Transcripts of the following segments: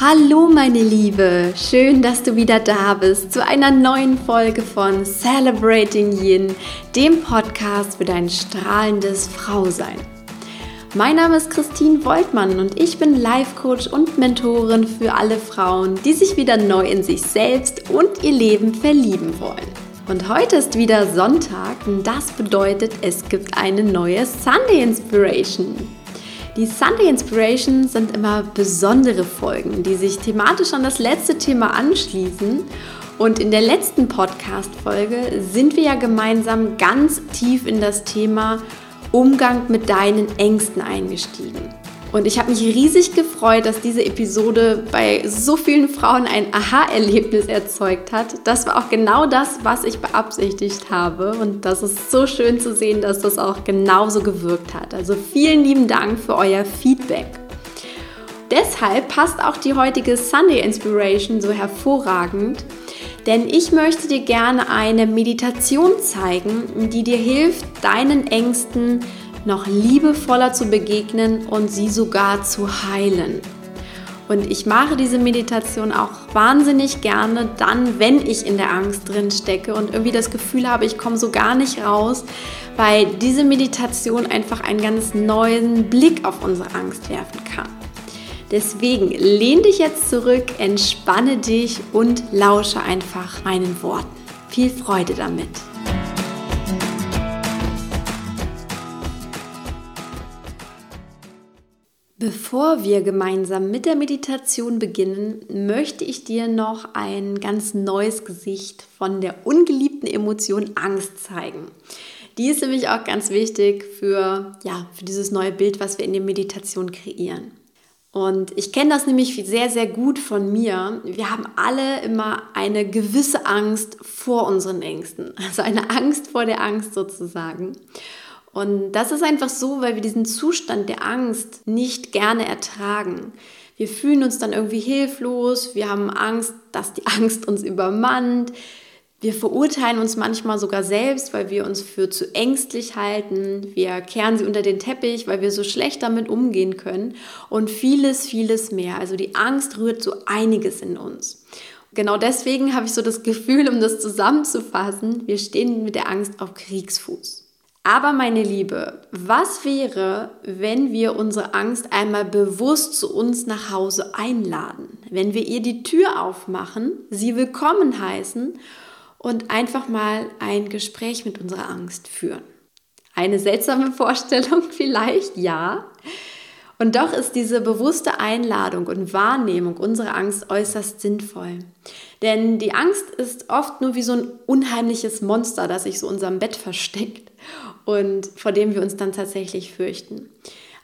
Hallo meine Liebe, schön, dass du wieder da bist zu einer neuen Folge von Celebrating Yin, dem Podcast für dein strahlendes Frausein. Mein Name ist Christine Woltmann und ich bin Life Coach und Mentorin für alle Frauen, die sich wieder neu in sich selbst und ihr Leben verlieben wollen. Und heute ist wieder Sonntag und das bedeutet, es gibt eine neue Sunday Inspiration. Die Sunday Inspiration sind immer besondere Folgen, die sich thematisch an das letzte Thema anschließen. Und in der letzten Podcast-Folge sind wir ja gemeinsam ganz tief in das Thema Umgang mit deinen Ängsten eingestiegen. Und ich habe mich riesig gefreut, dass diese Episode bei so vielen Frauen ein Aha-Erlebnis erzeugt hat. Das war auch genau das, was ich beabsichtigt habe. Und das ist so schön zu sehen, dass das auch genauso gewirkt hat. Also vielen lieben Dank für euer Feedback. Deshalb passt auch die heutige Sunday Inspiration so hervorragend, denn ich möchte dir gerne eine Meditation zeigen, die dir hilft, deinen Ängsten zu noch liebevoller zu begegnen und sie sogar zu heilen. Und ich mache diese Meditation auch wahnsinnig gerne dann, wenn ich in der Angst drin stecke und irgendwie das Gefühl habe, ich komme so gar nicht raus, weil diese Meditation einfach einen ganz neuen Blick auf unsere Angst werfen kann. Deswegen lehn dich jetzt zurück, entspanne dich und lausche einfach meinen Worten. Viel Freude damit. Bevor wir gemeinsam mit der Meditation beginnen, möchte ich dir noch ein ganz neues Gesicht von der ungeliebten Emotion Angst zeigen. Die ist nämlich auch ganz wichtig für, ja, für dieses neue Bild, was wir in der Meditation kreieren. Und ich kenne das nämlich sehr, sehr gut von mir. Wir haben alle immer eine gewisse Angst vor unseren Ängsten. Also eine Angst vor der Angst sozusagen. Und das ist einfach so, weil wir diesen Zustand der Angst nicht gerne ertragen. Wir fühlen uns dann irgendwie hilflos, wir haben Angst, dass die Angst uns übermannt. Wir verurteilen uns manchmal sogar selbst, weil wir uns für zu ängstlich halten. Wir kehren sie unter den Teppich, weil wir so schlecht damit umgehen können. Und vieles, vieles mehr. Also die Angst rührt so einiges in uns. Genau deswegen habe ich so das Gefühl, um das zusammenzufassen, wir stehen mit der Angst auf Kriegsfuß. Aber meine Liebe, was wäre, wenn wir unsere Angst einmal bewusst zu uns nach Hause einladen? Wenn wir ihr die Tür aufmachen, sie willkommen heißen und einfach mal ein Gespräch mit unserer Angst führen? Eine seltsame Vorstellung vielleicht, ja. Und doch ist diese bewusste Einladung und Wahrnehmung unserer Angst äußerst sinnvoll. Denn die Angst ist oft nur wie so ein unheimliches Monster, das sich so unserem Bett versteckt und vor dem wir uns dann tatsächlich fürchten.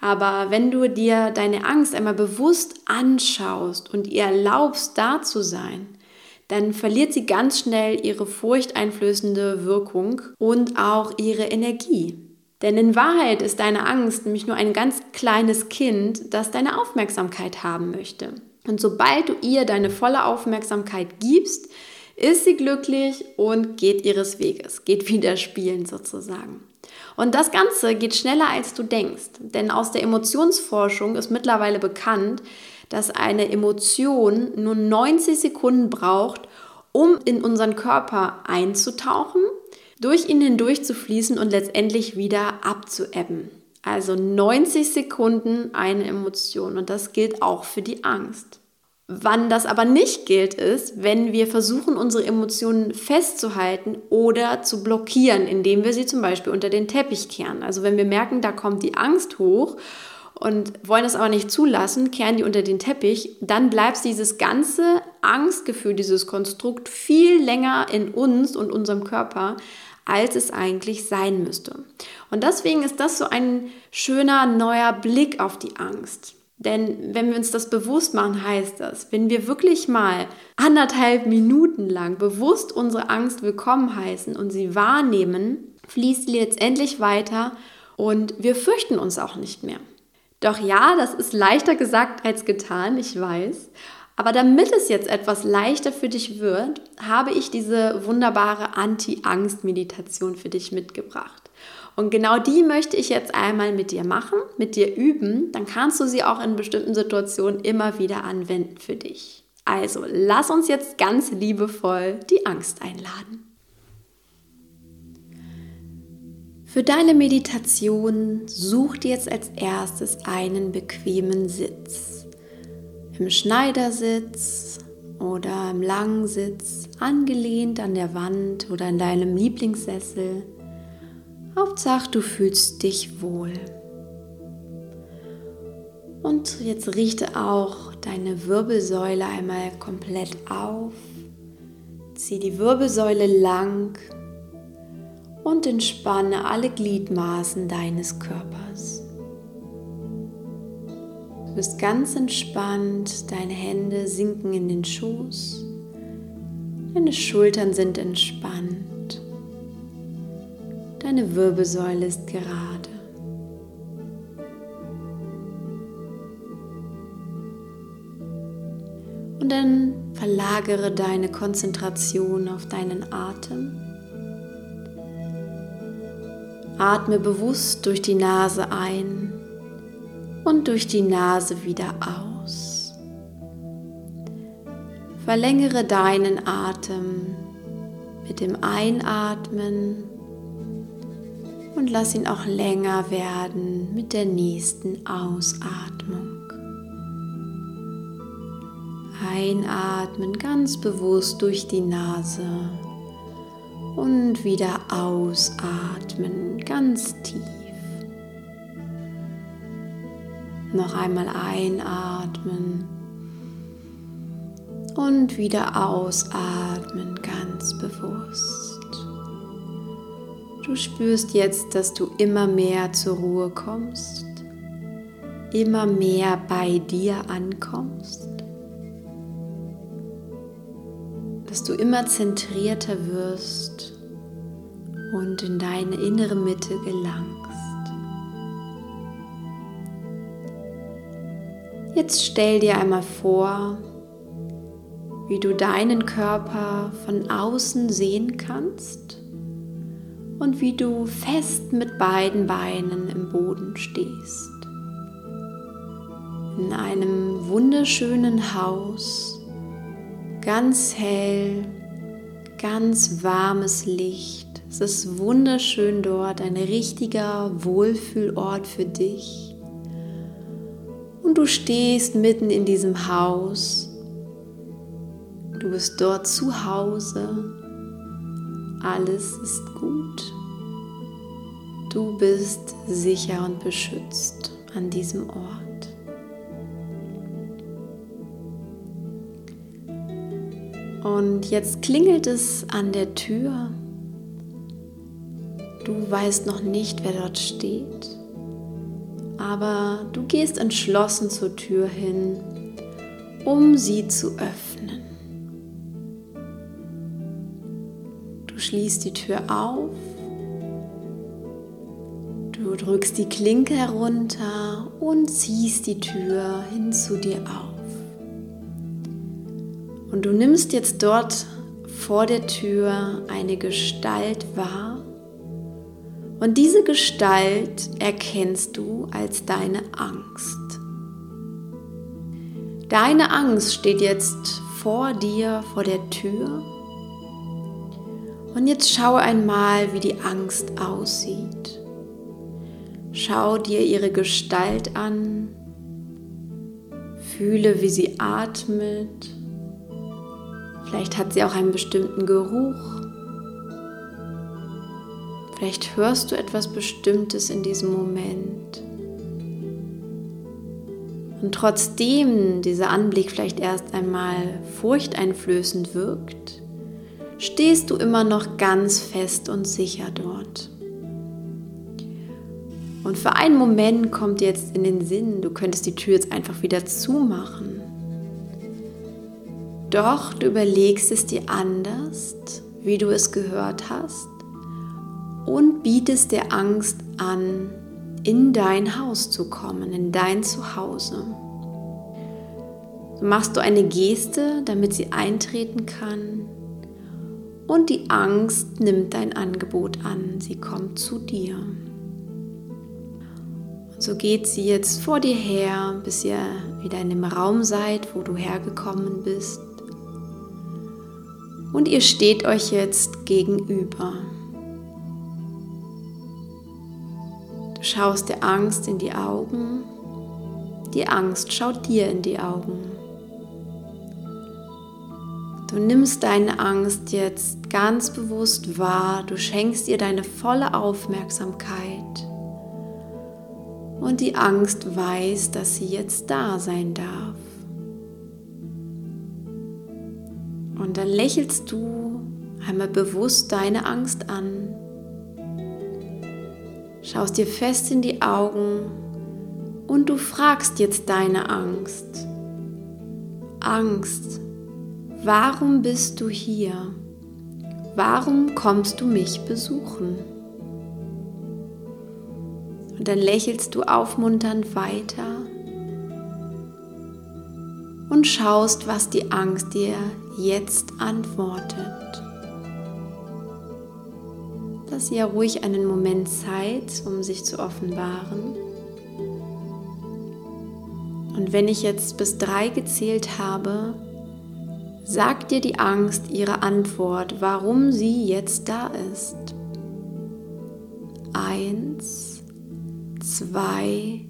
Aber wenn du dir deine Angst einmal bewusst anschaust und ihr erlaubst, da zu sein, dann verliert sie ganz schnell ihre furchteinflößende Wirkung und auch ihre Energie. Denn in Wahrheit ist deine Angst nämlich nur ein ganz kleines Kind, das deine Aufmerksamkeit haben möchte. Und sobald du ihr deine volle Aufmerksamkeit gibst, ist sie glücklich und geht ihres Weges, geht wieder spielen sozusagen. Und das Ganze geht schneller, als du denkst. Denn aus der Emotionsforschung ist mittlerweile bekannt, dass eine Emotion nur 90 Sekunden braucht, um in unseren Körper einzutauchen durch ihn hindurch zu fließen und letztendlich wieder abzuebben. Also 90 Sekunden eine Emotion und das gilt auch für die Angst. Wann das aber nicht gilt, ist, wenn wir versuchen, unsere Emotionen festzuhalten oder zu blockieren, indem wir sie zum Beispiel unter den Teppich kehren. Also wenn wir merken, da kommt die Angst hoch und wollen es aber nicht zulassen, kehren die unter den Teppich, dann bleibt dieses ganze Angstgefühl, dieses Konstrukt viel länger in uns und unserem Körper, als es eigentlich sein müsste. Und deswegen ist das so ein schöner neuer Blick auf die Angst. Denn wenn wir uns das bewusst machen, heißt das, wenn wir wirklich mal anderthalb Minuten lang bewusst unsere Angst willkommen heißen und sie wahrnehmen, fließt sie letztendlich weiter und wir fürchten uns auch nicht mehr. Doch ja, das ist leichter gesagt als getan, ich weiß. Aber damit es jetzt etwas leichter für dich wird, habe ich diese wunderbare Anti-Angst-Meditation für dich mitgebracht. Und genau die möchte ich jetzt einmal mit dir machen, mit dir üben. Dann kannst du sie auch in bestimmten Situationen immer wieder anwenden für dich. Also lass uns jetzt ganz liebevoll die Angst einladen. Für deine Meditation such dir jetzt als erstes einen bequemen Sitz. Im Schneidersitz oder im langen Sitz, angelehnt an der Wand oder in deinem Lieblingssessel. Hauptsache, du fühlst dich wohl. Und jetzt richte auch deine Wirbelsäule einmal komplett auf. Zieh die Wirbelsäule lang und entspanne alle Gliedmaßen deines Körpers. Du bist ganz entspannt, deine Hände sinken in den Schoß, deine Schultern sind entspannt, deine Wirbelsäule ist gerade. Und dann verlagere deine Konzentration auf deinen Atem. Atme bewusst durch die Nase ein und durch die Nase wieder aus. Verlängere deinen Atem mit dem Einatmen und lass ihn auch länger werden mit der nächsten Ausatmung. Einatmen ganz bewusst durch die Nase und wieder ausatmen ganz tief. Noch einmal einatmen und wieder ausatmen ganz bewusst. Du spürst jetzt, dass du immer mehr zur Ruhe kommst, immer mehr bei dir ankommst dass du immer zentrierter wirst und in deine innere Mitte gelangst. Jetzt stell dir einmal vor, wie du deinen Körper von außen sehen kannst und wie du fest mit beiden Beinen im Boden stehst. In einem wunderschönen Haus ganz hell, ganz warmes Licht. Es ist wunderschön dort, ein richtiger Wohlfühlort für dich. Und du stehst mitten in diesem Haus. Du bist dort zu Hause. Alles ist gut. Du bist sicher und beschützt an diesem Ort. Und jetzt klingelt es an der Tür. Du weißt noch nicht, wer dort steht, aber du gehst entschlossen zur Tür hin, um sie zu öffnen. Schließt die Tür auf, du drückst die Klinke herunter und ziehst die Tür hin zu dir auf. Und du nimmst jetzt dort vor der Tür eine Gestalt wahr. Und diese Gestalt erkennst du als deine Angst. Deine Angst steht jetzt vor dir, vor der Tür. Und jetzt schau einmal, wie die Angst aussieht. Schau dir ihre Gestalt an. Fühle, wie sie atmet. Vielleicht hat sie auch einen bestimmten Geruch. Vielleicht hörst du etwas Bestimmtes in diesem Moment. Und trotzdem dieser Anblick vielleicht erst einmal furchteinflößend wirkt, stehst du immer noch ganz fest und sicher dort. Und für einen Moment kommt jetzt in den Sinn, du könntest die Tür jetzt einfach wieder zumachen. Doch du überlegst es dir anders, wie du es gehört hast, und bietest der Angst an, in dein Haus zu kommen, in dein Zuhause. So machst du eine Geste, damit sie eintreten kann Und die Angst nimmt dein Angebot an, sie kommt zu dir. Und so geht sie jetzt vor dir her, bis ihr wieder in dem Raum seid, wo du hergekommen bist. Und ihr steht euch jetzt gegenüber. Du schaust der Angst in die Augen. Die Angst schaut dir in die Augen. Du nimmst deine Angst jetzt ganz bewusst wahr, du schenkst ihr deine volle Aufmerksamkeit und die Angst weiß, dass sie jetzt da sein darf. Und dann lächelst du einmal bewusst deine Angst an, schaust dir fest in die Augen und du fragst jetzt deine Angst. Angst, Warum bist du hier? Warum kommst du mich besuchen? Und dann lächelst du aufmunternd weiter und schaust, was die Angst dir jetzt antwortet. Lass ihr ruhig einen Moment Zeit, um sich zu offenbaren. Und wenn ich jetzt bis drei gezählt habe, sagt dir die Angst ihre Antwort, warum sie jetzt da ist. Eins, zwei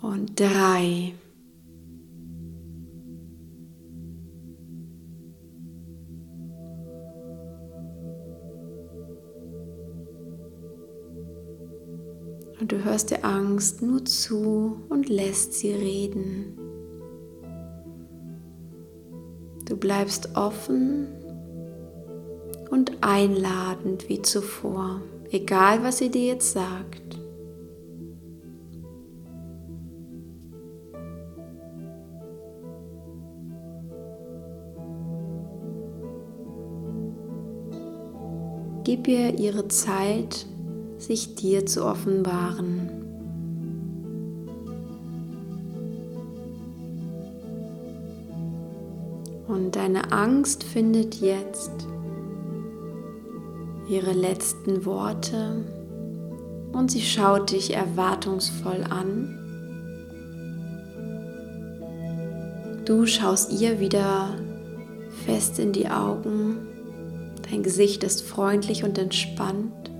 und drei. Und du hörst der Angst nur zu und lässt sie reden. Du bleibst offen und einladend wie zuvor, egal was sie dir jetzt sagt. Gib ihr ihre Zeit, sich dir zu offenbaren. Und deine Angst findet jetzt ihre letzten Worte und sie schaut dich erwartungsvoll an. Du schaust ihr wieder fest in die Augen. Dein Gesicht ist freundlich und entspannt.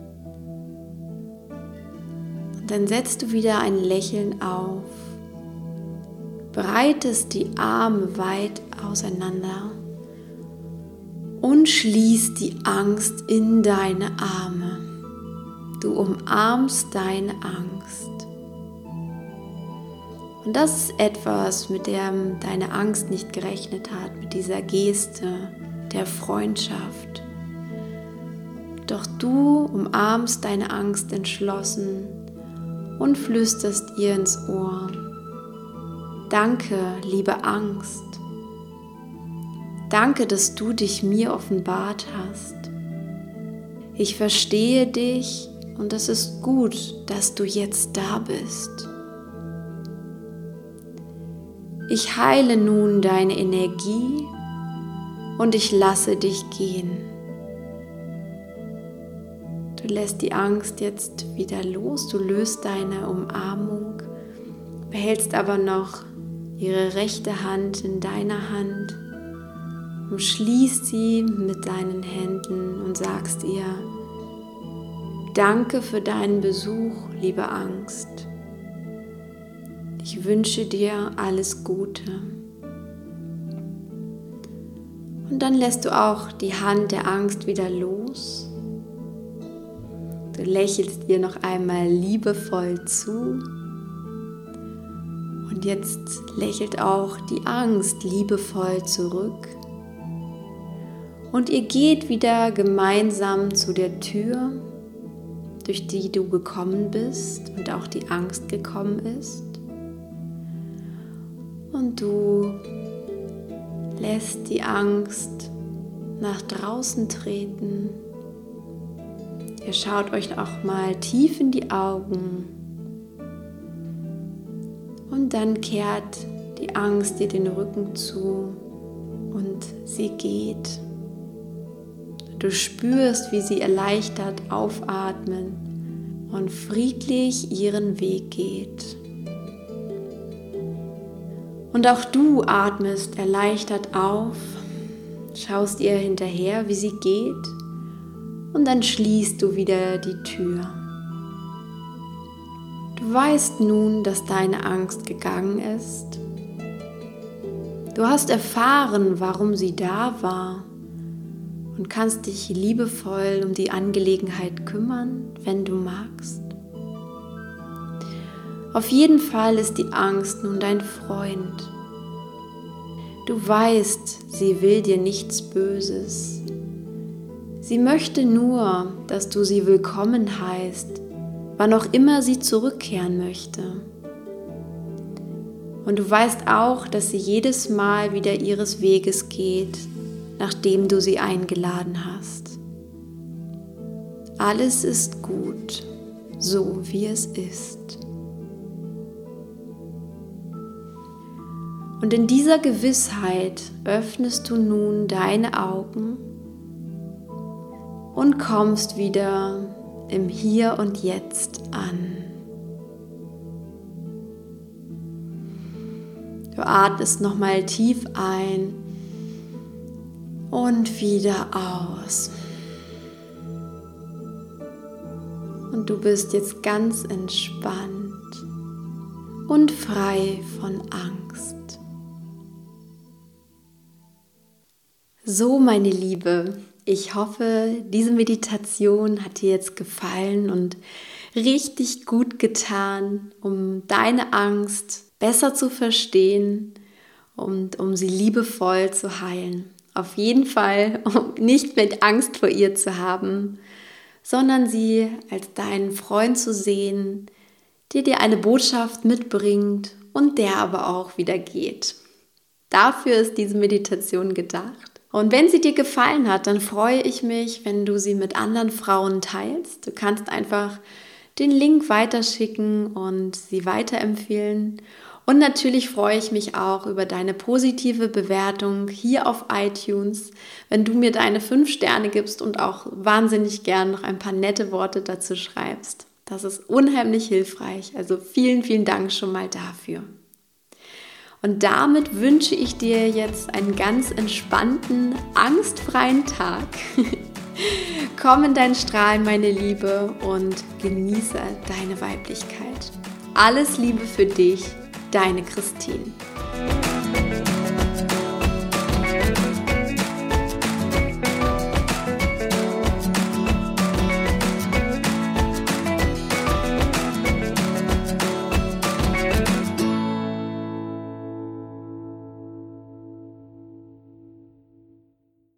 Und dann setzt du wieder ein Lächeln auf breitest die Arme weit auseinander und schließt die Angst in deine Arme. Du umarmst deine Angst. Und das ist etwas, mit dem deine Angst nicht gerechnet hat, mit dieser Geste der Freundschaft. Doch du umarmst deine Angst entschlossen und flüsterst ihr ins Ohr. Danke, liebe Angst. Danke, dass du dich mir offenbart hast. Ich verstehe dich und es ist gut, dass du jetzt da bist. Ich heile nun deine Energie und ich lasse dich gehen. Du lässt die Angst jetzt wieder los, du löst deine Umarmung, behältst aber noch ihre rechte Hand in deiner Hand, umschließt sie mit deinen Händen und sagst ihr, Danke für deinen Besuch, liebe Angst. Ich wünsche dir alles Gute. Und dann lässt du auch die Hand der Angst wieder los. Du lächelst ihr noch einmal liebevoll zu und jetzt lächelt auch die Angst liebevoll zurück. Und ihr geht wieder gemeinsam zu der Tür, durch die du gekommen bist und auch die Angst gekommen ist. Und du lässt die Angst nach draußen treten. Ihr schaut euch auch mal tief in die Augen und dann kehrt die Angst dir den Rücken zu und sie geht. Du spürst, wie sie erleichtert aufatmen und friedlich ihren Weg geht. Und auch du atmest erleichtert auf, schaust ihr hinterher, wie sie geht, und dann schließt du wieder die Tür. Du weißt nun, dass deine Angst gegangen ist. Du hast erfahren, warum sie da war und kannst dich liebevoll um die Angelegenheit kümmern, wenn du magst. Auf jeden Fall ist die Angst nun dein Freund. Du weißt, sie will dir nichts Böses. Sie möchte nur, dass du sie willkommen heißt, wann auch immer sie zurückkehren möchte. Und du weißt auch, dass sie jedes Mal wieder ihres Weges geht, nachdem du sie eingeladen hast. Alles ist gut, so wie es ist. Und in dieser Gewissheit öffnest du nun deine Augen und kommst wieder im Hier und Jetzt an. Du atmest nochmal tief ein und wieder aus. Und du bist jetzt ganz entspannt und frei von Angst. So, meine Liebe, ich hoffe, diese Meditation hat dir jetzt gefallen und richtig gut getan, um deine Angst besser zu verstehen und um sie liebevoll zu heilen. Auf jeden Fall, um nicht mit Angst vor ihr zu haben, sondern sie als deinen Freund zu sehen, der dir eine Botschaft mitbringt und der aber auch wieder geht. Dafür ist diese Meditation gedacht. Und wenn sie dir gefallen hat, dann freue ich mich, wenn du sie mit anderen Frauen teilst. Du kannst einfach den Link weiterschicken und sie weiterempfehlen. Und natürlich freue ich mich auch über deine positive Bewertung hier auf iTunes, wenn du mir deine fünf Sterne gibst und auch wahnsinnig gern noch ein paar nette Worte dazu schreibst. Das ist unheimlich hilfreich. Also vielen, vielen Dank schon mal dafür. Und damit wünsche ich dir jetzt einen ganz entspannten, angstfreien Tag. Komm in dein Strahlen, meine Liebe, und genieße deine Weiblichkeit. Alles Liebe für dich deine Christine.